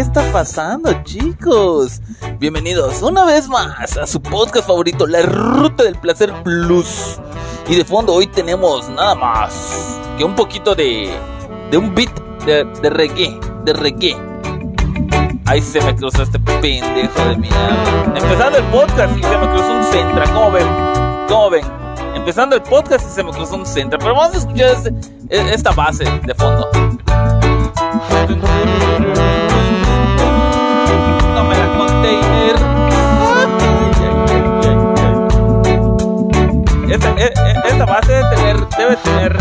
¿qué está pasando, chicos? Bienvenidos una vez más a su podcast favorito, La Ruta del Placer Plus. Y de fondo hoy tenemos nada más que un poquito de, un beat de, de reggae, de reggae. Ahí se me cruzó este pendejo de mierda. Empezando el podcast y se me cruzó un centra, ¿cómo ven? ¿Cómo ven? Empezando el podcast y se me cruzó un centra. Pero vamos a escuchar este- esta base de fondo. Debe tener,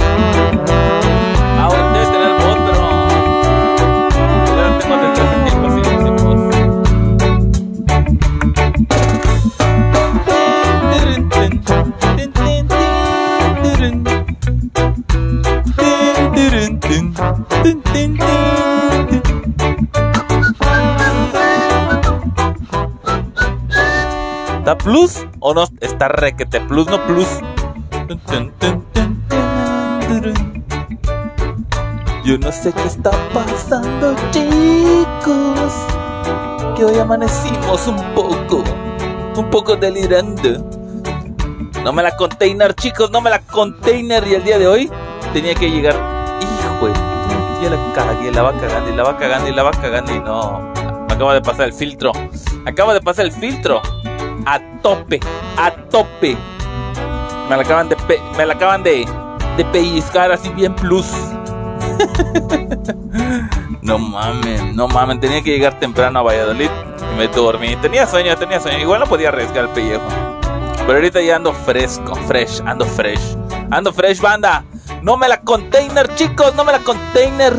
ahora debe tener otro. Ya la tengo desde hace tiempo, así decimos. ¿Está plus o no? Está requete plus, no plus. Yo no sé qué está pasando, chicos. Que hoy amanecimos un poco, un poco delirando. No me la container, chicos, no me la container. Y el día de hoy tenía que llegar. Hijo de ya la cagué, la va cagando y la va cagando y la va cagando y no. Acaba de pasar el filtro. Acaba de pasar el filtro. A tope, a tope. Me la acaban de, me la acaban de, de pellizcar así bien plus. no mames, no mames. Tenía que llegar temprano a Valladolid y me dormí. Tenía sueño, tenía sueño. Igual no podía arriesgar el pellejo. Pero ahorita ya ando fresco, fresh, ando fresh. Ando fresh, banda. No me la container, chicos, no me la container.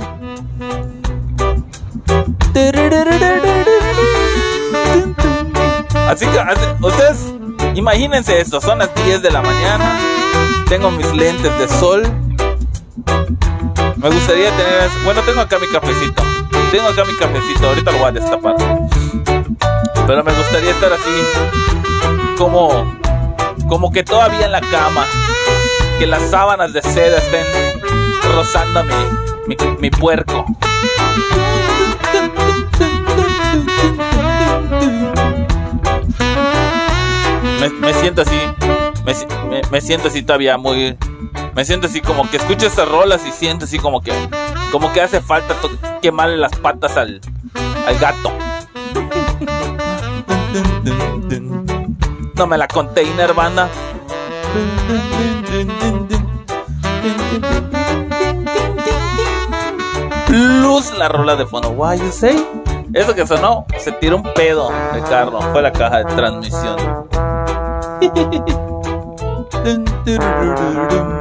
Así que, ustedes, imagínense esto, son las 10 de la mañana, tengo mis lentes de sol. Me gustaría tener, bueno, tengo acá mi cafecito. Tengo acá mi cafecito, ahorita lo voy a destapar. Pero me gustaría estar así, como, como que todavía en la cama, que las sábanas de seda estén rozando mi, mi, mi puerco. Me, me siento así, me, me siento así todavía muy, me siento así como que escucho esas rolas y siento así como que, como que hace falta quemarle las patas al, al gato. No me la container, banda. Plus la rola de fondo. Why you say? Eso que sonó, se tiró un pedo de carro. Fue la caja de transmisión.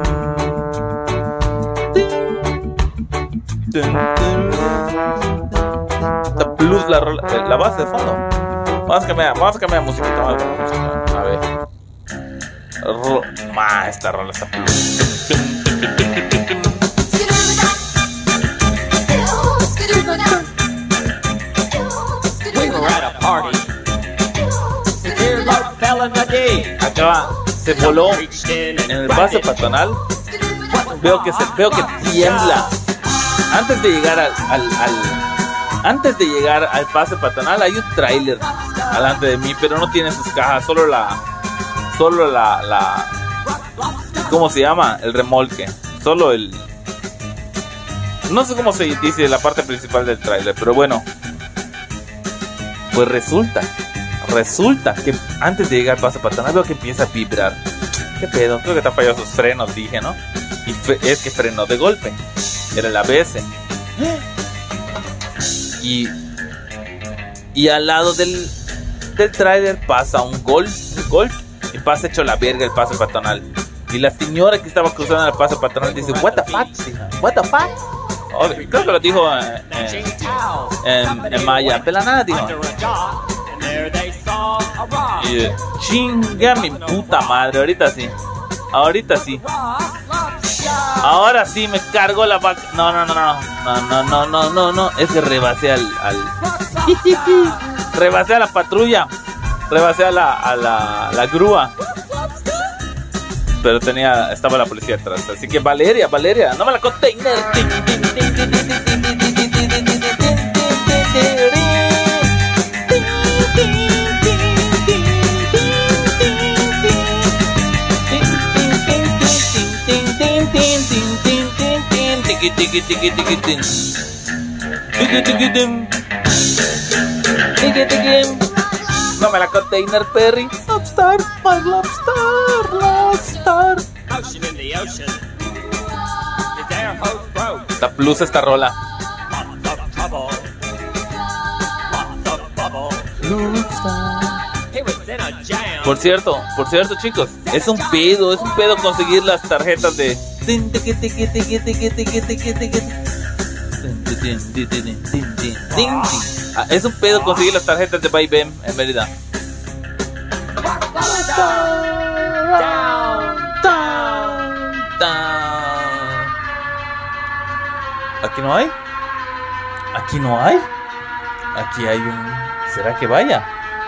Está plus la rola, eh, la base de fondo. Vamos a cambiar, vamos a cambiar musiquita, vamos a música. A ver. Ro- Ma, esta rola está plus. We were at a party. Fell in the se voló en el base patronal. Veo que se, veo que tiembla. Antes de llegar al, al, antes de llegar al pase patronal hay un tráiler delante de mí, pero no tiene sus cajas, solo la, solo la, la, ¿cómo se llama? El remolque, solo el, no sé cómo se dice la parte principal del tráiler, pero bueno, pues resulta, resulta que antes de llegar al pase patronal veo que empieza a vibrar. ¿Qué pedo? Creo que te han fallado sus frenos, dije, ¿no? Y es que frenó de golpe. Era el ABS. Y, y al lado del, del tráiler pasa un Golf, un Golf y pasa hecho la verga el paso patronal. Y la señora que estaba cruzando el paso patronal dice, What the fuck? What the fuck? Creo que lo dijo eh, eh, en, en maya. Pela nada, dijo. Y, chinga mi puta madre, ahorita sí. Ahorita sí. Ahora sí me cargo la vaca. No, no, no, no. No, no, no, no, no, no. Es que rebasé al. al... rebasé a la patrulla. Rebasé a la, a la, la grúa. Pero tenía. Estaba la policía atrás. Así que Valeria, Valeria, no me la container. Tiki tiki tiki tiki tin. Tiki tiki tim. Tiki tiki. No me la container Perry. Lobster, my lobster, lobster. Ocean in the ocean. His air hose broke. Está plus esta rola. Por cierto, por cierto, chicos, es un pedo, es un pedo conseguir las tarjetas de. Ah, Es un pedo conseguir las tarjetas de Baybem en Mérida. Aquí no hay. Aquí no hay. Aquí hay un. ¿Será que vaya?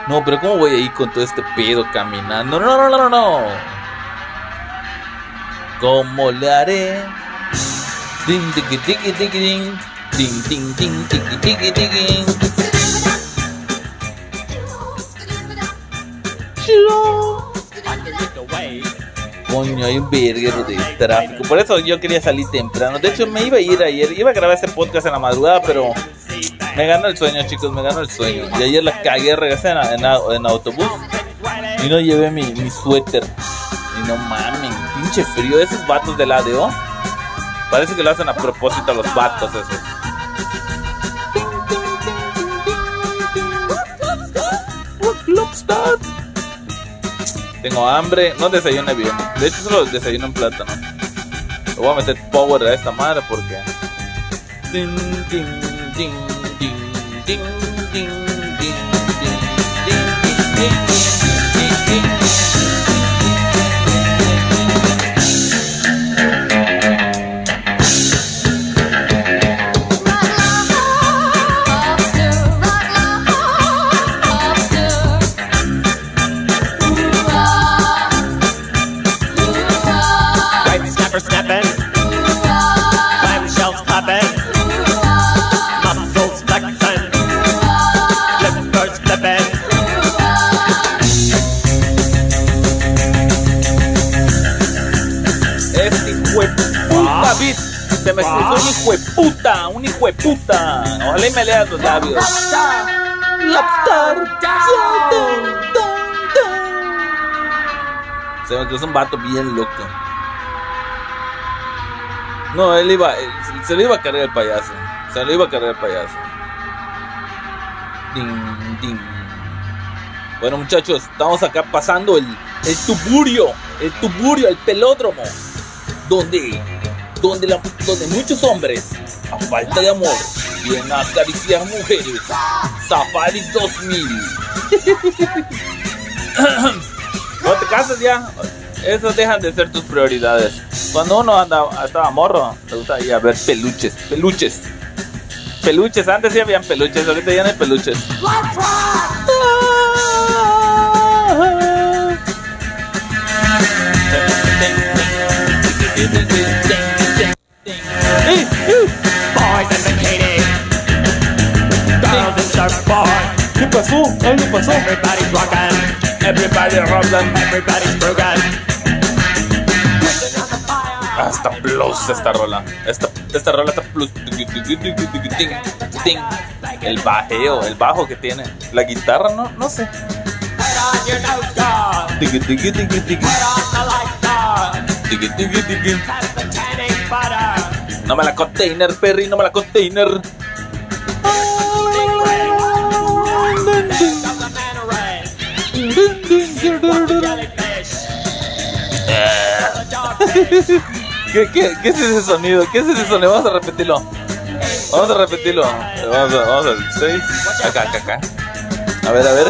No, pero ¿cómo voy a ir con todo este pedo caminando? No, no, no, no, no. ¿Cómo le haré? Ding, tiki, tiki, tiki, ding. Ding, ding, ding, tiki, tiki, tiki. Coño, hay un verguero de tráfico. Por eso yo quería salir temprano. De hecho, me iba a ir ayer. Iba a grabar este podcast en la madrugada, pero me ganó el sueño, chicos. Me ganó el sueño. Y ayer la cagué, regresé en, en, autobús. Y no llevé mi, suéter. Y no mamen, pinche frío. Esos vatos del ADO. Parece que lo hacen a propósito a los vatos esos. Tengo hambre, no desayuno bien. De hecho, solo desayuno en plátano. Le voy a meter power a esta madre porque. Me leas los labios. Se me cruzó un vato bien loco. No, él iba, él- se lo iba a cargar el payaso. Se lo iba a cargar el payaso. Ding, ding. Bueno, muchachos, estamos acá pasando el, el tuburio, el tuburio, el pelódromo, donde, donde, la- donde muchos hombres, a falta de amor, vienen a acariciar mujeres. Safaris 2000. No te casas ya. Esos dejan de ser tus prioridades. Cuando uno anda, estaba morro, le gusta ir a ver peluches, peluches. Peluches, antes sí habían peluches, ahorita ya no hay peluches. Boys in bikini. Dallas boy. ¿Qué pasó? Algo pasó. Everybody's rockin', everybody rollin', everybody's broken. Hasta plus esta rola. Esta, esta rola está plus. El bajeo, el bajo que tiene. La guitarra, no, no sé. No me la container, Perry, no me la container. ¿Qué, qué, ¿Qué es ese sonido? ¿Qué es ese sonido? Vamos a repetirlo. Vamos a repetirlo. Vamos a, vamos a, seis. Acá, acá, acá. A ver, a ver.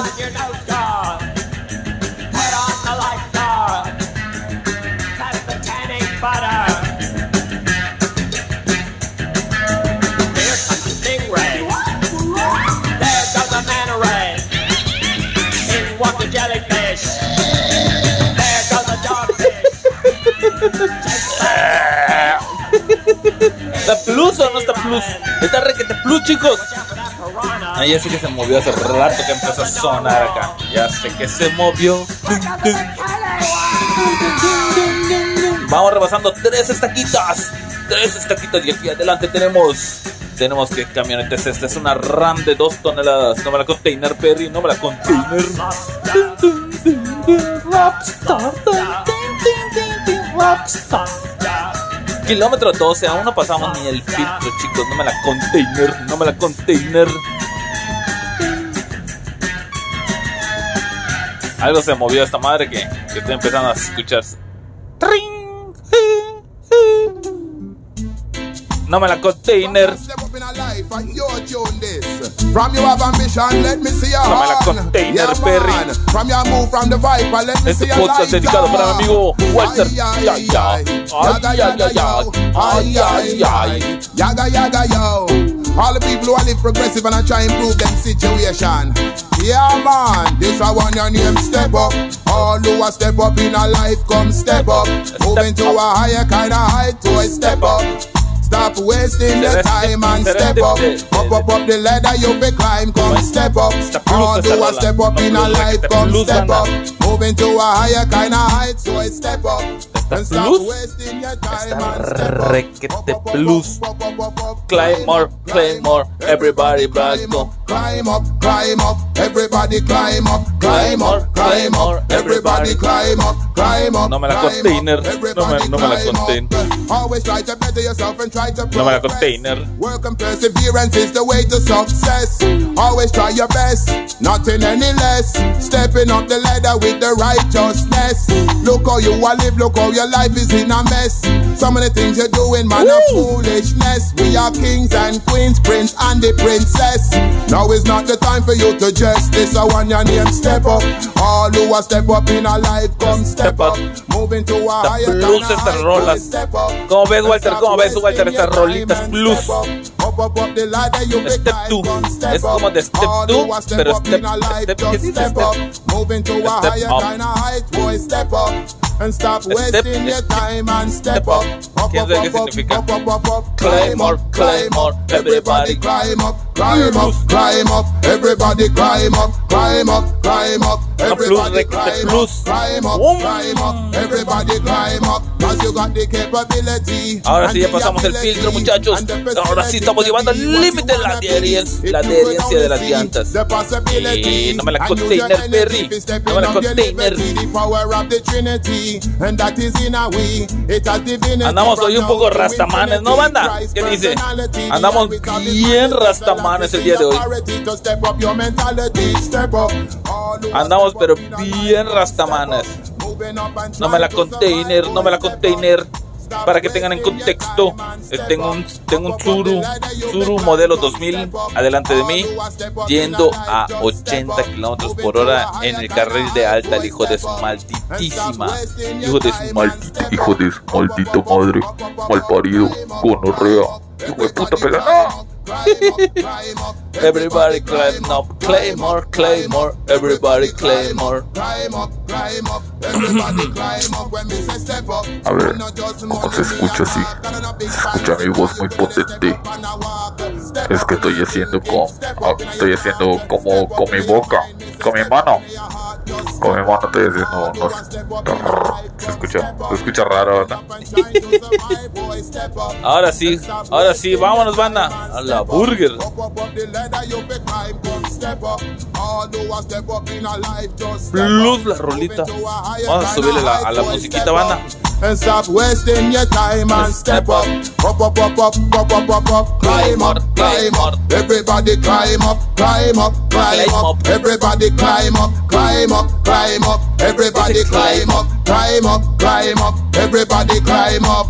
¿Está plus o no está plus? Está requete plus, chicos. Ah, ya sé que se movió hace rato que empezó a sonar acá. Ya sé que se movió. Vamos rebasando tres estaquitas. tres estaquitas y aquí adelante tenemos tenemos que camioneta es esta es una RAM de dos toneladas no me la container Perry no me la container Rockstar Rockstar kilómetro 12 aún no pasamos ni el filtro chicos no me la container no me la container. Algo se movió esta madre que, que estoy empezando a escucharse No me la container. From you have ambition, let me see your No la container, Yeah, Perry. man. From your move from the viper, let me Este see your podcast dedicado para mi man. amigo Walter. Ya, ya. ay. Ay, Yaga, ay, yaga, ay, yo. ay. Ay, ay, ay. Yaga, yaga, yo. All the people who are live progressive and I try improve them situation. Yeah, man, this I want your name step up. All who are step up in a life, come step up. Moving to a higher kind of height, to a step up. Stop wasting your time and step up. Up, up, up the ladder you be climb, come step up. Está plus All esta who are step up in a life, come step up. Moving to a higher kind of height, so I step up. And stop wasting your time and step up. requete plus. Climb more, climb more, everybody back up, climb up, climb up, everybody climb up, climb up, climb up, everybody climb up, climb up. No me la climb up, container, no me- no me la climb up. contain. Always try to better yourself and try to No me la container. Work and perseverance is the way to success. Always try your best, nothing any less. Stepping up the ladder with the righteousness. Look how you are live, look how your life is in a mess. Some of the things you're doing, man, are foolishness. We are kings and queens, prince and the princess. Now is not the time for you to just this. I want your name step up. All who are step up in a life, come step, Step up. up. Moving to a Está higher plus kind of estas height, rolas. step up. ¿Cómo ves, Walter? ¿Cómo ves, Walter, estas rolitas plus? Up, up, up the ladder, you Step be two. climb, step Es up. como de step All two, who are step pero up step- in a life, step- just ¿qué dice? step Step- up. Moving to a step higher up. kind of height, boy, step up. And stop Step- wasting your step- time and step step up. up. Up, ¿Quién up, sabe qué up, up, significa? up, up, up, up. Climb more, climb more, everybody. climb up, climb up, climb up, everybody climb up, climb up, climb up, everybody climb up, climb up, climb up, everybody climb up, cause you got the capability. Ahora sí ya and the pasamos el filtro, muchachos. and the Ahora sí estamos llevando al límite la adherencia, la adherencia de las llantas. Y no me la container, Perry. No me la container. Andamos hoy un poco rastamanes, ¿no, banda? ¿Qué dice? Andamos bien rastamanes el día de hoy. Andamos pero bien rastamanes. No me la container, no me la container. Para que tengan en contexto, eh, tengo un, tengo un Tsuru, Tsuru modelo 2000 adelante de mí, yendo a 80 kilómetros por hora en el carril de alta, el hijo de su malditísima, hijo de su maldito, hijo de su maldita madre, malparido, gonorrea, hijo de puta pega, ¡no! Everybody climb up, Claymore, Claymore, everybody Claymore. A ver, ¿cómo se escucha así? Se escucha mi voz muy potente. Es que estoy haciendo con, ah, estoy haciendo como con mi boca, con mi mano. Mi mano estoy haciendo unos... Se escucha, se escucha raro, ¿verdad? Ahora sí, ahora sí, vámonos, banda, a la burger. Plus la rolita. Vamos a subirle la- a la musiquita, banda. And stop wasting your time and step up. Up, up, up, up, up, up, up, up. Climb up, climb up. Everybody climb up, climb up, climb Climb up. up. Everybody climb up, climb up, climb up. Everybody climb up, climb up, climb up. Everybody climb up.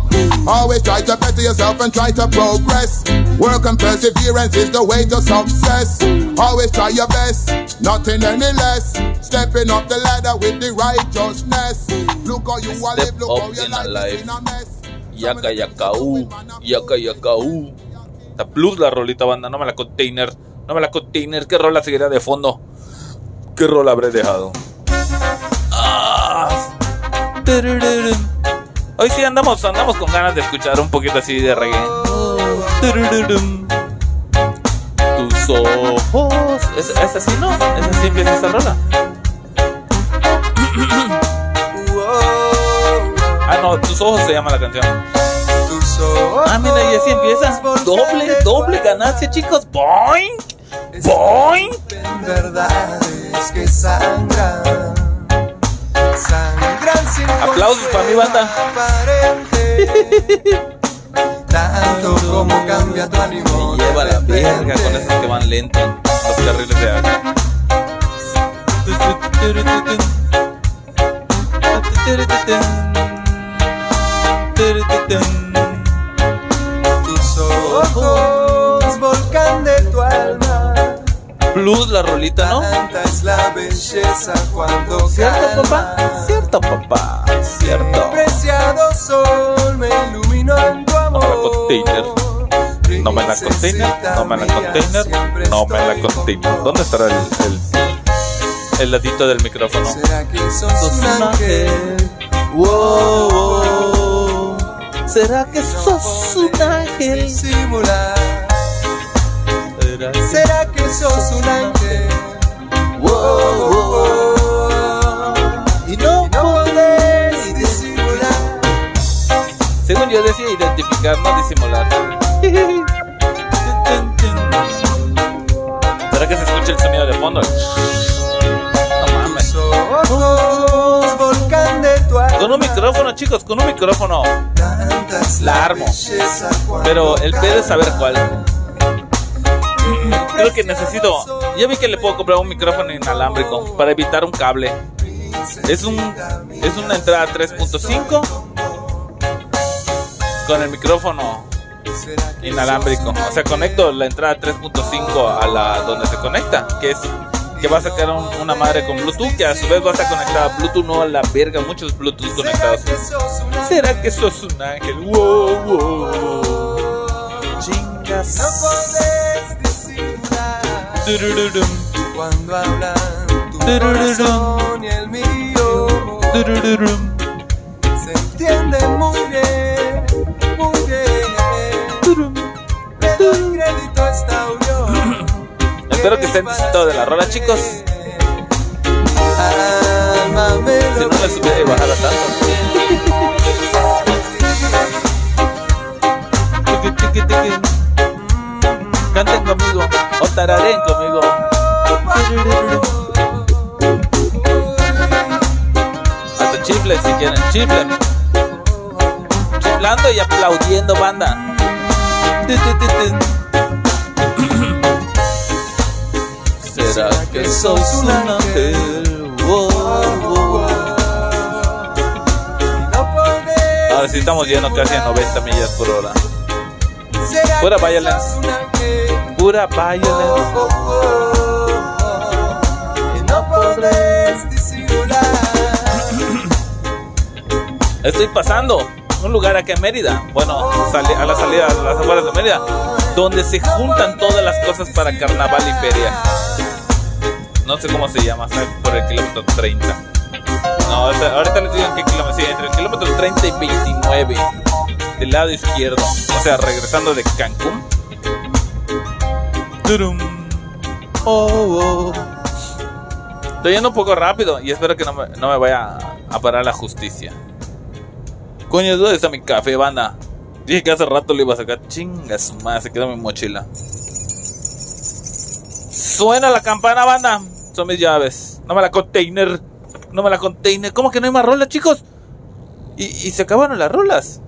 Always try to better yourself and try to progress. Work and perseverance is the way to success. Always try your best, nothing any less. Stepping up the ladder with the righteousness. Look how you are live, look how your life is in a mess. Yaka Yakaú, Yaka Yakaú. Está plus la rolita, banda, no me la container. No me la container, ¿qué rola seguirá de fondo? ¿Qué rola habré dejado? Ah. Hoy sí andamos, andamos con ganas de escuchar un poquito así de reggae. Tus ojos. ¿Es, es así, no? ¿Es así empieza esta rola? Ah, no, tus ojos se llama la canción. Tus Ah, mira, y así empieza. Doble, doble ganancia, chicos. Boing. Boing. En verdades que sangran. Sangran sin Aplausos para mi banda. aparente. ¿Dónde estará el, el, el ladito del micrófono? ¿Será que sos un ángel? Wow, wow. ¿Será que sos un ángel? Simular. ¿Será que- ¿Será que sos un ángel? Wow, wow. Y no podés disimular. Según yo decía identificar, no disimular. el sonido de fondo? No mames. Tus ojos, volcán de tu alma. Con un micrófono, chicos, con un micrófono. La armo. Pero el pedo es saber cuál. Creo que necesito. Ya vi que le puedo comprar un micrófono inalámbrico para evitar un cable. Es un es una entrada 3.5 con el micrófono ¿Será que inalámbrico. O sea, conecto la entrada 3.5 a la donde se conecta, que es que va a sacar un- una madre con Bluetooth, que a su vez va a estar conectada a Bluetooth, no a la verga, muchos Bluetooth ¿Será conectados. ¿Será que sos un ángel? Wow, wow. Chingas. Cuando hablan tu corazón y el mío. Se entiende muy bien, muy bien. Espero que estén disfrutando de la rola, chicos. Si no les hubiera y bajara tanto. Canten conmigo o tararen conmigo. Hasta chiflen si quieren, chiflen. Chiflando y aplaudiendo, banda. ¿Será que sos un ángel? No podés Ahora sí estamos yendo casi a 90 millas por hora. ¿Será Pura violence. Pura violence. Oh, oh, oh. Estoy pasando un lugar acá en Mérida. Bueno, a la salida, a las afueras de Mérida. Donde se juntan todas las cosas para carnaval y feria. No sé cómo se llama, por el kilómetro 30. No, ahorita ahorita les digo en qué kilómetro. Sí, entre el kilómetro 30 y 29. Del lado izquierdo. O sea, regresando de Cancún. Oh, oh. Estoy yendo un poco rápido y espero que no me, no me vaya a parar la justicia. Coño, ¿dónde está mi café, banda? Dije que hace rato lo iba a sacar. Chinga su madre, se quedó mi mochila. Suena la campana, banda. Son mis llaves. No me la container. No me la container. ¿Cómo que no hay más rolas, chicos? Y, se acabaron las rolas.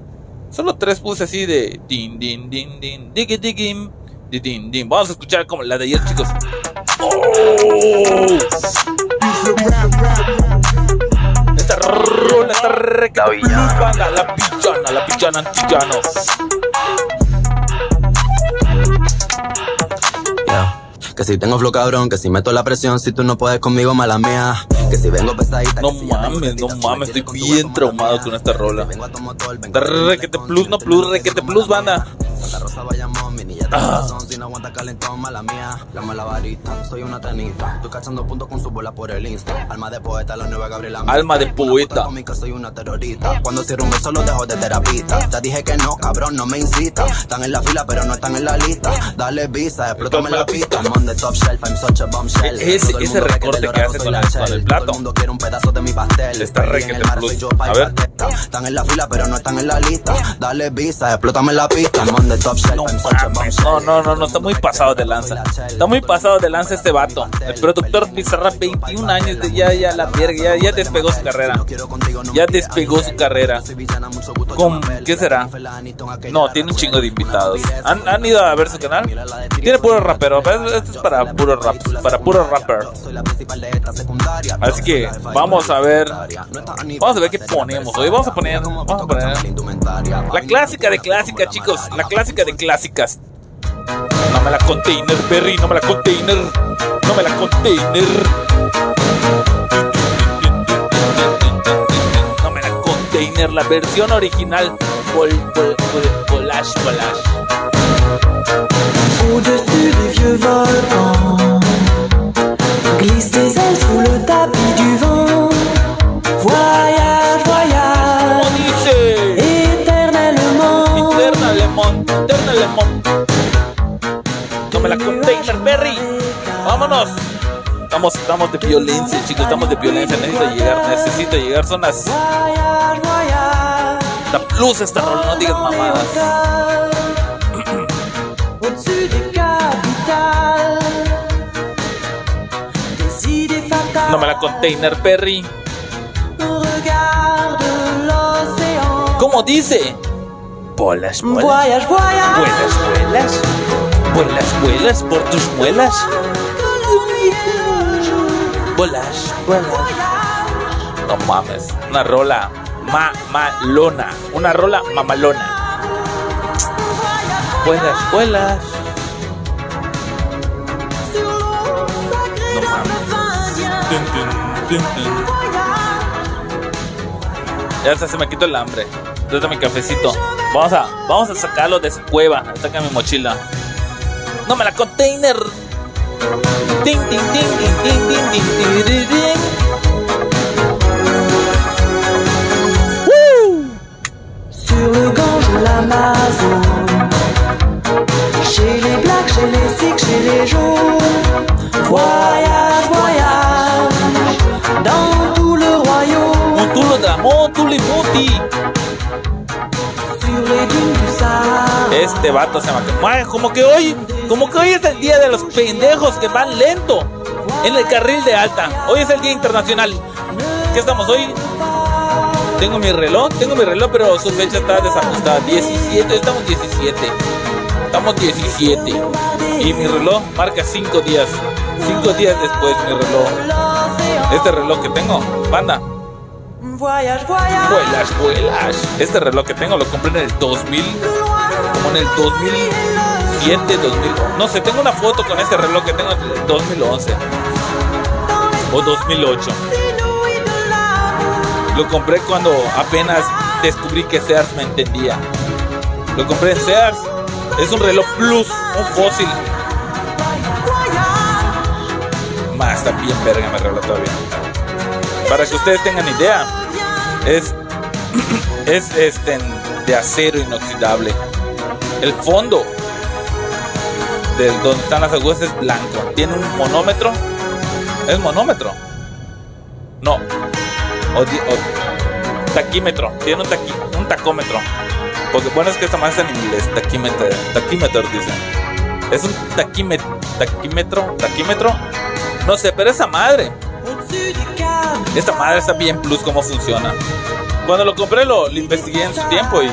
Solo tres puse así de din din din din digi digim di, din din. Vamos a escuchar como la de ayer, chicos. ¡Oh! Esta rola está re La villana. banda, la pichana, la pichana antillano. Yeah. Que si tengo flow cabrón, que si meto la presión, si tú no puedes conmigo, mala mía. Que si vengo pesadita. No mames, no mames, estoy bien traumado con esta rola. Requete plus, no plus, requete plus, banda. Santa Rosa, tiene razón, si no aguanta calentón, mala mía. La mala varita, soy una tenista. Estoy cachando puntos con su bola por el Insta. Alma de poeta, la nueva Gabriela. Alma de poeta. soy una terrorista. Cuando cierro un beso, lo dejo de terapista. Te dije que no, cabrón, no me incita. Están en la fila, pero no están en la lista. Dale visa, explótame la pista. I'm on the top shelf, I'm such a bombshell. Ese- ese recorte que hace con la con el plato. Todo el mundo quiere un pedazo de mi pastel. Está soy yo, A ver. Están en la fila, pero no están en la lista. Dale visa, explótame la pista. I'm on the top shelf, I'm such a bombshell. No, no, no, no, está muy pasado de lanza. Está muy pasado de lanza este vato. El productor Bizarrap, 21 años, de ya, ya la verga, ya, ya despegó su carrera. Ya despegó su carrera. ¿Con qué será? No, tiene un chingo de invitados. ¿Han, ido a ver su canal? Tiene puro rapero. Este es para puro rap, para puro rapper. Así que vamos a ver, vamos a ver qué ponemos hoy. Vamos a poner, vamos a poner la clásica de clásicas, chicos. La clásica de clásicas. Me la container, Perry. No me la container. No me la container. No me la container. La versión original. Bol, bol. Perry. Vámonos. Estamos, estamos de violencia, chicos. Estamos de violencia. Necesito llegar. Necesito llegar. Son las. La plus esta rola. No digas mamadas. No me la container, Perry. ¿Cómo dice? Bolas, bolas. Voyage Vuelas, vuelas. Vuelas, vuelas por tus muelas. Bolas, bolas. No mames. Una rola mamalona. Una rola mamalona. Vuelas, vuelas. No mames. Ya hasta se me quitó el hambre. Entonces mi cafecito. Vamos a, vamos a sacarlo de su cueva. Saca mi mochila. No me la container. Ding, ding, ding, Woo! Sur le gang de l'Amazon, chez les blacks, chez les sikhs, chez les jaunes, voyage, voyage, dans tout le royaume. On tourne de la tous les montis. Sur les dunes este vato se Ay, como que hoy, como que hoy es el día de los pendejos que van lento en el carril de alta. Hoy es el día internacional. ¿Qué estamos hoy? Tengo mi reloj, tengo mi reloj, pero su fecha está desajustada. 17, estamos 17. Estamos 17. Y mi reloj marca 5 días. 5 días después mi reloj. Este reloj que tengo, banda, vuelas, vuelas. Este reloj que tengo lo compré en el 2000, como en el 2007, 2000. No sé, tengo una foto con este reloj que tengo en el 2011 o 2008. Lo compré cuando apenas descubrí que Sears me entendía. Lo compré en Sears. Es un reloj plus, un fósil. Más, está bien verga me reloj todavía. Para que ustedes tengan idea, es, es este, de acero inoxidable. El fondo del donde están las agujas es blanco. Tiene un monómetro. ¿Es monómetro? No. O, taquímetro. Tiene un, taqui- un tacómetro. Porque bueno es que esta más en inglés. Taquímetro. Taquímetro dicen. Es un taquímetro. Taquímetro. Taquímetro. No sé, pero esa madre. Esta madre está bien plus cómo funciona. Cuando lo compré lo, lo investigué en su tiempo y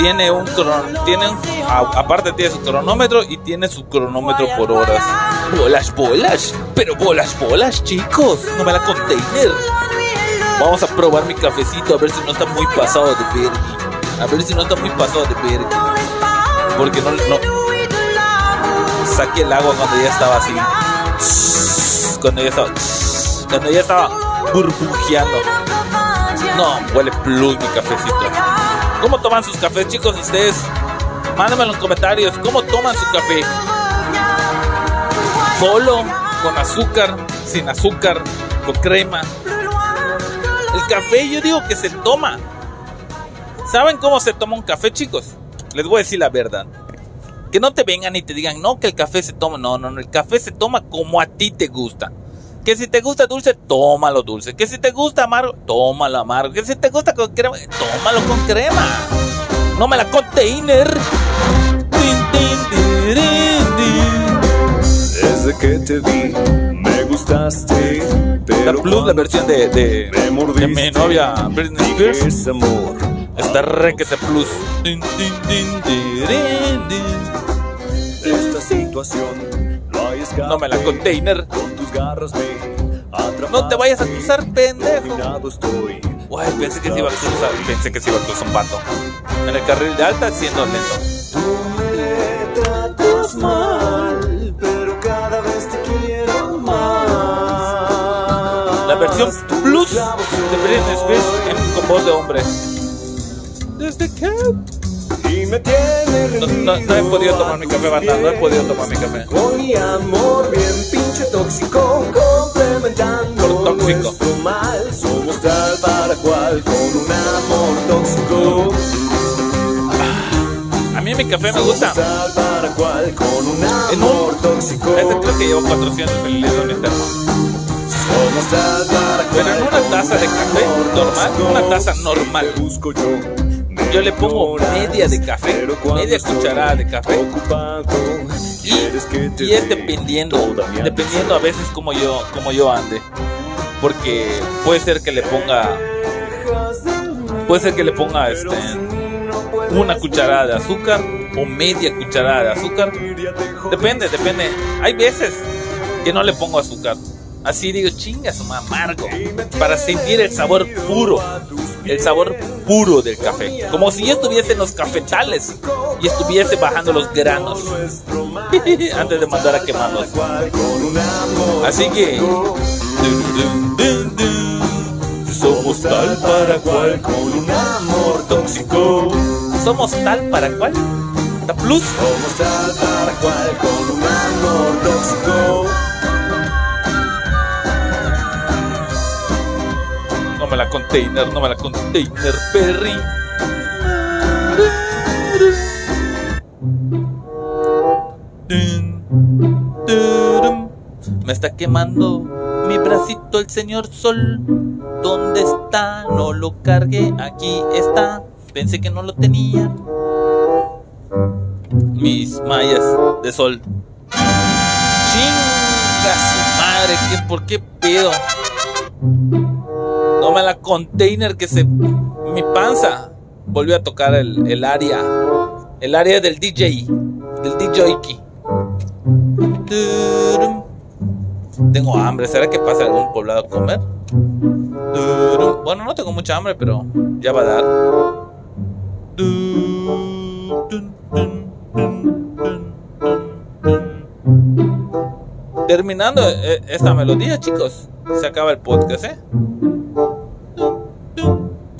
tiene un cron, tiene un- a- aparte tiene su cronómetro y tiene su cronómetro por horas. Bolas, bolas, pero bolas, bolas, chicos, no me la container. Vamos a probar mi cafecito a ver si no está muy pasado de verga. A ver si no está muy pasado de verga. Porque no, no saqué el agua cuando ya estaba así. Cuando ya estaba cuando ya estaba burbujeando. No, huele plus mi cafecito. ¿Cómo toman sus cafés, chicos? Ustedes Mándame en los comentarios cómo toman su café. Solo, con azúcar, sin azúcar, con crema. El café yo digo que se toma. ¿Saben cómo se toma un café, chicos? Les voy a decir la verdad. Que no te vengan y te digan, no, que el café se toma. No, no, no. El café se toma como a ti te gusta. Que si te gusta dulce, tómalo dulce. Que si te gusta amargo, tómalo amargo. Que si te gusta con crema, tómalo con crema. No me la container. Desde que te vi, me gustaste. La Pero plus, la versión de, de, me mordiste, de mi novia Britney Spears. es amor. Está requete plus. Esta situación no me la container. Con tus garras. No te vayas a cruzar, pendejo. Guay, pensé que se iba a cruzar. Pensé que se iba a cruzar un pato. En el carril de alta, siendo lento. Me tratas mal, pero cada vez te quiero más. La versión plus de Britney Spears en- con voz de hombre. Desde que Y me tiene no, no, no he podido tomar mi café, banda. No he podido tomar mi café. Con mi amor bien pinche tóxico, complementando Por tóxico. nuestro mal. Somos tal para cual con un amor tóxico. A mí mi café me gusta. Tal para cual con un En amor un- tóxico. Este creo que llevo 400 mililitros en mi termo. Somos tal para cual Pero en una taza de café normal, una taza normal. Busco yo. Yo le pongo media de café, media cucharada de café. Te Y es dependiendo, dependiendo a veces como yo, como yo ande. Porque puede ser que le ponga, puede ser que le ponga este, una cucharada de azúcar o media cucharada de azúcar. Depende, depende. Hay veces que no le pongo azúcar. Así digo, chingas, amargo. Para sentir el sabor puro. El sabor puro del café. Como si yo estuviese en los cafetales y estuviese bajando los granos. Antes de mandar a quemarlos. Así que. Somos tal para cual con un amor tóxico. Somos tal para cual. Plus. Somos tal para cual con un amor tóxico. Me la container, no me la container, Perry. Me está quemando mi bracito el señor sol. ¿Dónde está? No lo cargué, aquí está. Pensé que no lo tenía. Mis mallas de sol. Chinga su madre, ¿qué, ¿por qué pedo? No me la container que se. Mi panza volvió a tocar el, el área. El área del DJ. Del DJ. Tengo hambre. ¿Será que pasa algún poblado a comer? Bueno, no tengo mucha hambre, pero ya va a dar. Terminando eh, esta melodía, chicos, se acaba el podcast, ¿eh?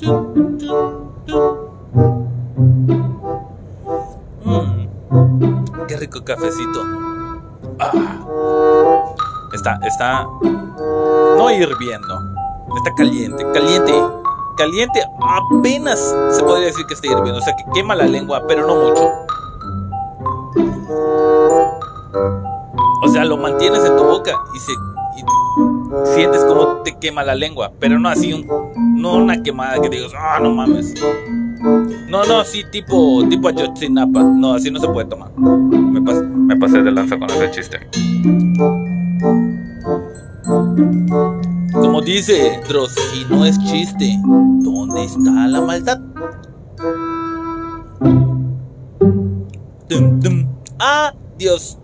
Mm, qué rico cafecito. Ah. Está, está no hirviendo, está caliente, caliente, caliente. Apenas se podría decir que está hirviendo, o sea que quema la lengua, pero no mucho. O sea, lo mantienes en tu boca y se y sientes como te quema la lengua, pero no así un no una quemada que digas, "Ah, no mames." No, no, sí tipo tipo Ayotzinapa. No, así no se puede tomar. Me, pas- me pasé de lanza con ese chiste. Como dice Dross, si no es chiste, ¿dónde está la maldad? Dum, dum. Adiós.